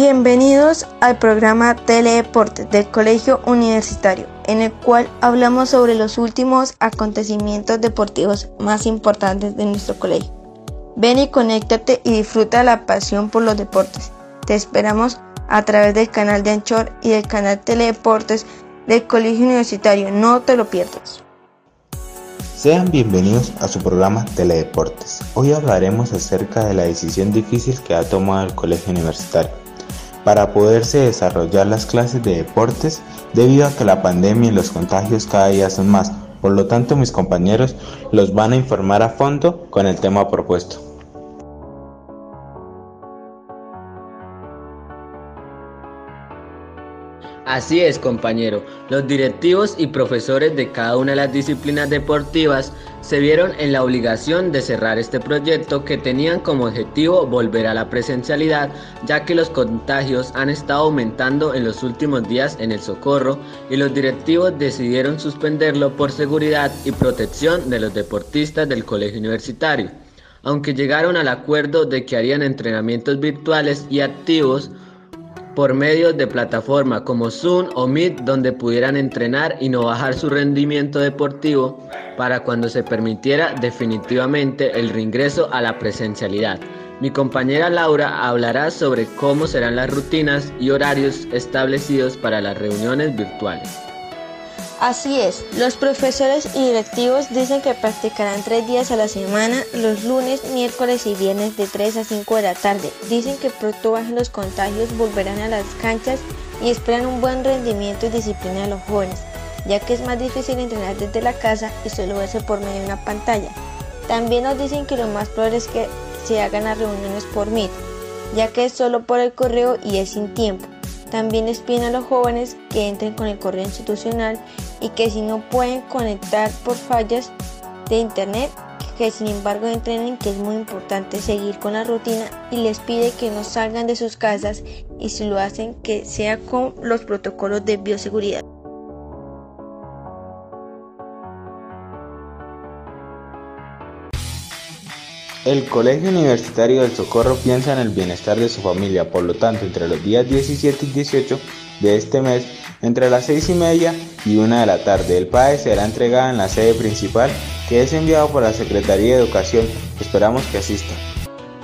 Bienvenidos al programa Teledeportes del Colegio Universitario, en el cual hablamos sobre los últimos acontecimientos deportivos más importantes de nuestro colegio. Ven y conéctate y disfruta la pasión por los deportes. Te esperamos a través del canal de Anchor y del canal Teledeportes del Colegio Universitario. No te lo pierdas. Sean bienvenidos a su programa Teledeportes. Hoy hablaremos acerca de la decisión difícil que ha tomado el Colegio Universitario para poderse desarrollar las clases de deportes debido a que la pandemia y los contagios cada día son más. Por lo tanto, mis compañeros los van a informar a fondo con el tema propuesto. Así es, compañero. Los directivos y profesores de cada una de las disciplinas deportivas se vieron en la obligación de cerrar este proyecto que tenían como objetivo volver a la presencialidad, ya que los contagios han estado aumentando en los últimos días en el socorro y los directivos decidieron suspenderlo por seguridad y protección de los deportistas del colegio universitario. Aunque llegaron al acuerdo de que harían entrenamientos virtuales y activos, por medio de plataformas como Zoom o Meet donde pudieran entrenar y no bajar su rendimiento deportivo para cuando se permitiera definitivamente el reingreso a la presencialidad. Mi compañera Laura hablará sobre cómo serán las rutinas y horarios establecidos para las reuniones virtuales. Así es, los profesores y directivos dicen que practicarán tres días a la semana, los lunes, miércoles y viernes de 3 a 5 de la tarde. Dicen que pronto bajen los contagios, volverán a las canchas y esperan un buen rendimiento y disciplina de los jóvenes, ya que es más difícil entrenar desde la casa y solo verse por medio de una pantalla. También nos dicen que lo más probable es que se hagan las reuniones por Meet, ya que es solo por el correo y es sin tiempo. También les piden a los jóvenes que entren con el correo institucional y que si no pueden conectar por fallas de internet, que sin embargo entrenen que es muy importante seguir con la rutina y les pide que no salgan de sus casas y si lo hacen que sea con los protocolos de bioseguridad. El Colegio Universitario del Socorro piensa en el bienestar de su familia, por lo tanto, entre los días 17 y 18 de este mes, entre las 6 y media y 1 de la tarde, el PAE será entregado en la sede principal que es enviado por la Secretaría de Educación. Esperamos que asista.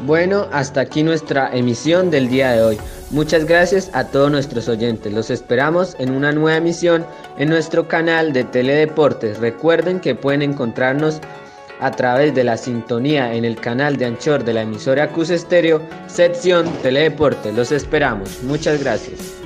Bueno, hasta aquí nuestra emisión del día de hoy. Muchas gracias a todos nuestros oyentes. Los esperamos en una nueva emisión en nuestro canal de Teledeportes. Recuerden que pueden encontrarnos a través de la sintonía en el canal de Anchor de la emisora Cus Estéreo, sección Teledeporte. Los esperamos. Muchas gracias.